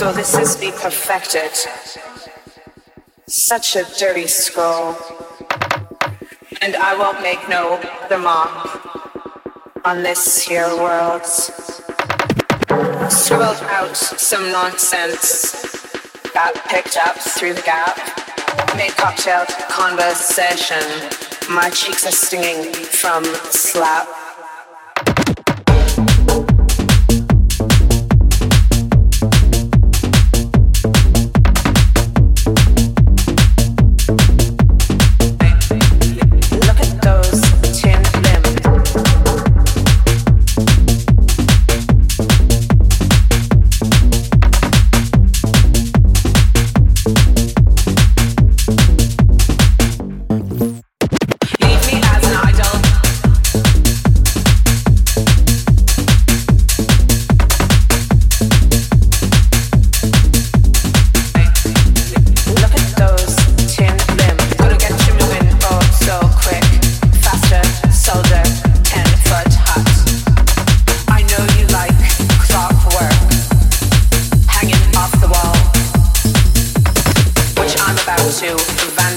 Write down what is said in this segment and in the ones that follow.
So this is be perfected. Such a dirty scroll. And I won't make no other mark on this here world. Scribbled out some nonsense. Got picked up through the gap. Made cocktail conversation. My cheeks are stinging from slap.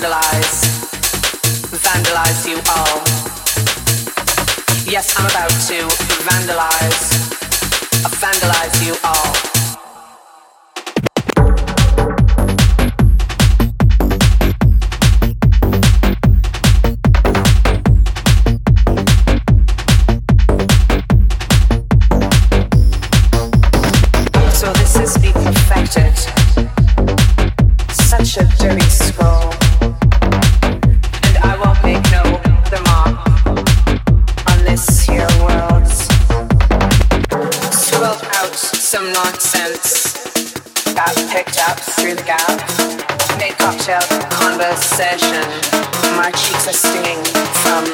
Vandalize vandalize you all. Yes, I'm about to vandalize, vandalize you all. Nonsense. Got picked up through the gap. Made cocktail conversation. My cheeks are stinging from